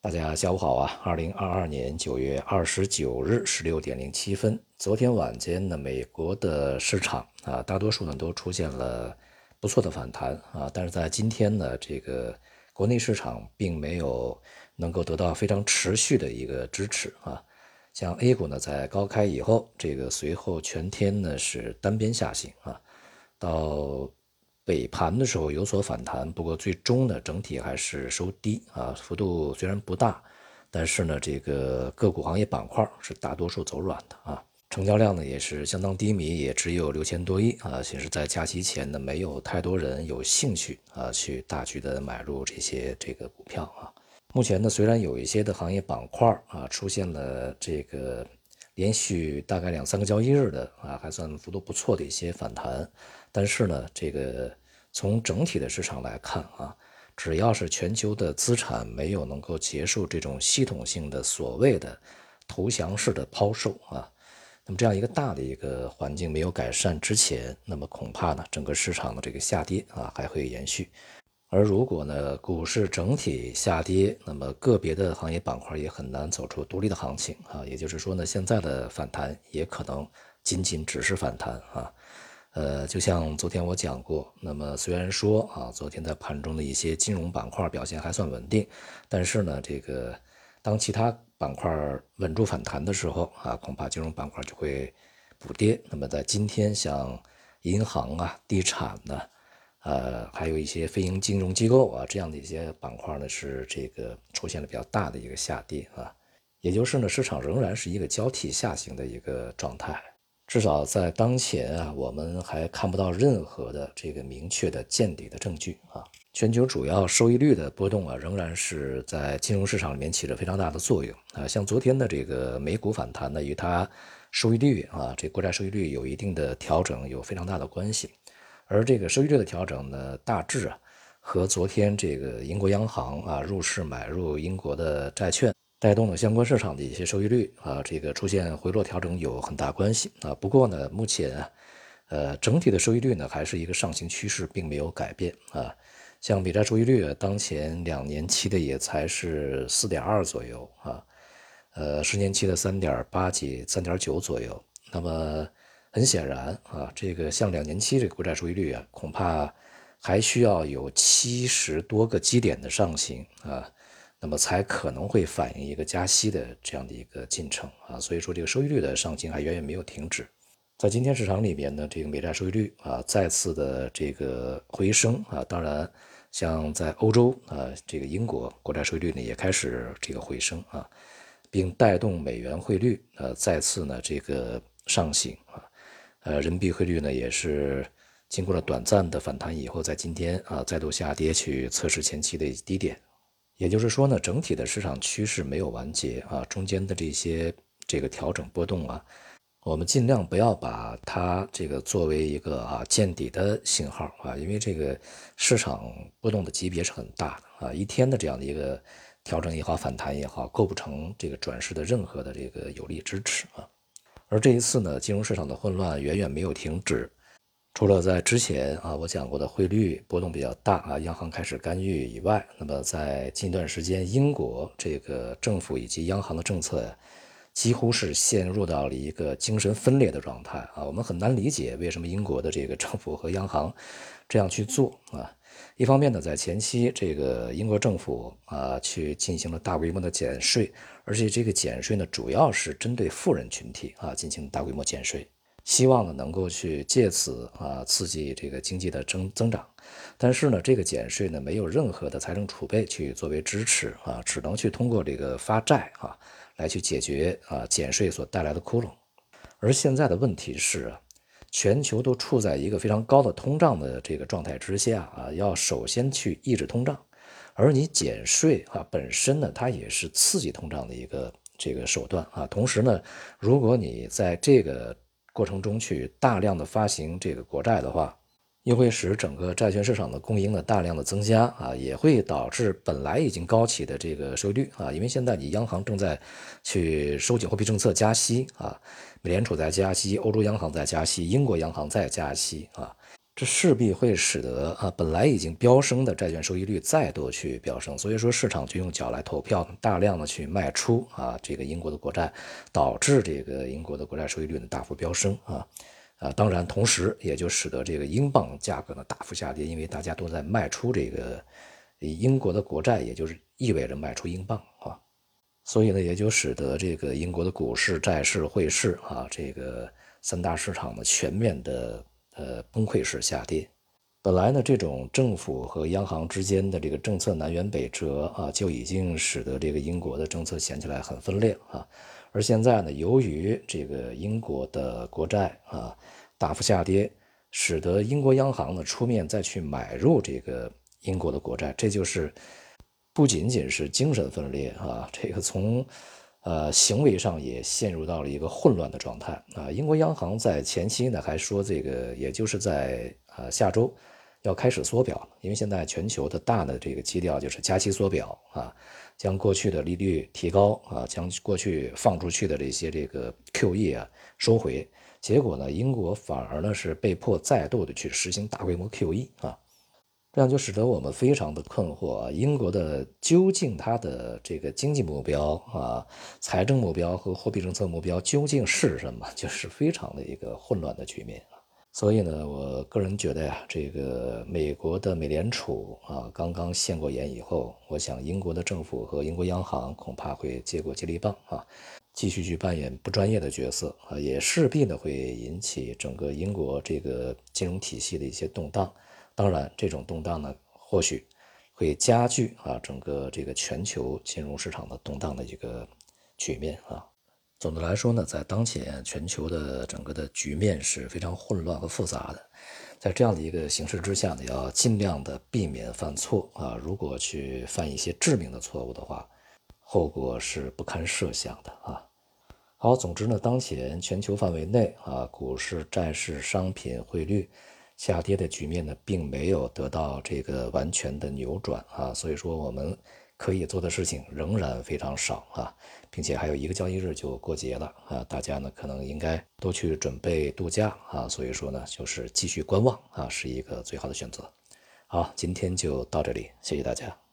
大家下午好啊！二零二二年九月二十九日十六点零七分，昨天晚间呢，美国的市场啊，大多数呢都出现了不错的反弹啊，但是在今天呢，这个国内市场并没有能够得到非常持续的一个支持啊。像 A 股呢，在高开以后，这个随后全天呢是单边下行啊，到。尾盘的时候有所反弹，不过最终呢，整体还是收低啊，幅度虽然不大，但是呢，这个个股行业板块是大多数走软的啊，成交量呢也是相当低迷，也只有六千多亿啊，显示在假期前呢，没有太多人有兴趣啊去大举的买入这些这个股票啊。目前呢，虽然有一些的行业板块啊出现了这个连续大概两三个交易日的啊还算幅度不错的一些反弹。但是呢，这个从整体的市场来看啊，只要是全球的资产没有能够结束这种系统性的所谓的投降式的抛售啊，那么这样一个大的一个环境没有改善之前，那么恐怕呢，整个市场的这个下跌啊还会延续。而如果呢，股市整体下跌，那么个别的行业板块也很难走出独立的行情啊。也就是说呢，现在的反弹也可能仅仅只是反弹啊。呃，就像昨天我讲过，那么虽然说啊，昨天在盘中的一些金融板块表现还算稳定，但是呢，这个当其他板块稳住反弹的时候啊，恐怕金融板块就会补跌。那么在今天，像银行啊、地产呢，呃，还有一些非营金融机构啊这样的一些板块呢，是这个出现了比较大的一个下跌啊，也就是呢，市场仍然是一个交替下行的一个状态。至少在当前啊，我们还看不到任何的这个明确的见底的证据啊。全球主要收益率的波动啊，仍然是在金融市场里面起着非常大的作用啊。像昨天的这个美股反弹呢，与它收益率啊，这国债收益率有一定的调整有非常大的关系。而这个收益率的调整呢，大致啊，和昨天这个英国央行啊入市买入英国的债券。带动了相关市场的一些收益率啊，这个出现回落调整有很大关系啊。不过呢，目前啊，呃，整体的收益率呢还是一个上行趋势，并没有改变啊。像美债收益率，当前两年期的也才是四点二左右啊，呃，十年期的三点八几、三点九左右。那么很显然啊，这个像两年期这个国债收益率啊，恐怕还需要有七十多个基点的上行啊。那么才可能会反映一个加息的这样的一个进程啊，所以说这个收益率的上行还远远没有停止。在今天市场里面呢，这个美债收益率啊再次的这个回升啊，当然像在欧洲啊，这个英国国债收益率呢也开始这个回升啊，并带动美元汇率呃再次呢这个上行啊，呃人民币汇率呢也是经过了短暂的反弹以后，在今天啊再度下跌去测试前期的低点。也就是说呢，整体的市场趋势没有完结啊，中间的这些这个调整波动啊，我们尽量不要把它这个作为一个啊见底的信号啊，因为这个市场波动的级别是很大的啊，一天的这样的一个调整也好，反弹也好，构不成这个转势的任何的这个有力支持啊。而这一次呢，金融市场的混乱远远没有停止。除了在之前啊，我讲过的汇率波动比较大啊，央行开始干预以外，那么在近段时间，英国这个政府以及央行的政策，几乎是陷入到了一个精神分裂的状态啊。我们很难理解为什么英国的这个政府和央行这样去做啊。一方面呢，在前期这个英国政府啊，去进行了大规模的减税，而且这个减税呢，主要是针对富人群体啊进行大规模减税。希望呢能够去借此啊刺激这个经济的增增长，但是呢这个减税呢没有任何的财政储备去作为支持啊，只能去通过这个发债啊来去解决啊减税所带来的窟窿。而现在的问题是，全球都处在一个非常高的通胀的这个状态之下啊，要首先去抑制通胀，而你减税啊本身呢它也是刺激通胀的一个这个手段啊。同时呢，如果你在这个过程中去大量的发行这个国债的话，又会使整个债券市场的供应呢大量的增加啊，也会导致本来已经高企的这个收益率啊，因为现在你央行正在去收紧货币政策加息啊，美联储在加息，欧洲央行在加息，英国央行在加息啊，这势必会使得啊本来已经飙升的债券收益率再度去飙升，所以说市场就用脚来投票，大量的去卖出啊这个英国的国债，导致这个英国的国债收益率呢大幅飙升啊啊当然同时也就使得这个英镑价格呢大幅下跌，因为大家都在卖出这个英国的国债，也就是意味着卖出英镑啊，所以呢也就使得这个英国的股市、债市、汇市啊这个三大市场呢全面的。呃，崩溃式下跌。本来呢，这种政府和央行之间的这个政策南辕北辙啊，就已经使得这个英国的政策显起来很分裂啊。而现在呢，由于这个英国的国债啊大幅下跌，使得英国央行呢出面再去买入这个英国的国债，这就是不仅仅是精神分裂啊，这个从。呃，行为上也陷入到了一个混乱的状态啊。英国央行在前期呢还说，这个也就是在呃下周要开始缩表，因为现在全球的大的这个基调就是加息缩表啊，将过去的利率提高啊，将过去放出去的这些这个 QE 啊收回。结果呢，英国反而呢是被迫再度的去实行大规模 QE 啊。这样就使得我们非常的困惑啊！英国的究竟它的这个经济目标啊、财政目标和货币政策目标究竟是什么？就是非常的一个混乱的局面啊！所以呢，我个人觉得呀，这个美国的美联储啊刚刚现过言以后，我想英国的政府和英国央行恐怕会接过接力棒啊，继续去扮演不专业的角色啊，也势必呢会引起整个英国这个金融体系的一些动荡。当然，这种动荡呢，或许会加剧啊整个这个全球金融市场的动荡的一个局面啊。总的来说呢，在当前全球的整个的局面是非常混乱和复杂的，在这样的一个形势之下呢，要尽量的避免犯错啊。如果去犯一些致命的错误的话，后果是不堪设想的啊。好，总之呢，当前全球范围内啊，股市、债市、商品、汇率。下跌的局面呢，并没有得到这个完全的扭转啊，所以说我们可以做的事情仍然非常少啊，并且还有一个交易日就过节了啊，大家呢可能应该都去准备度假啊，所以说呢就是继续观望啊，是一个最好的选择。好，今天就到这里，谢谢大家。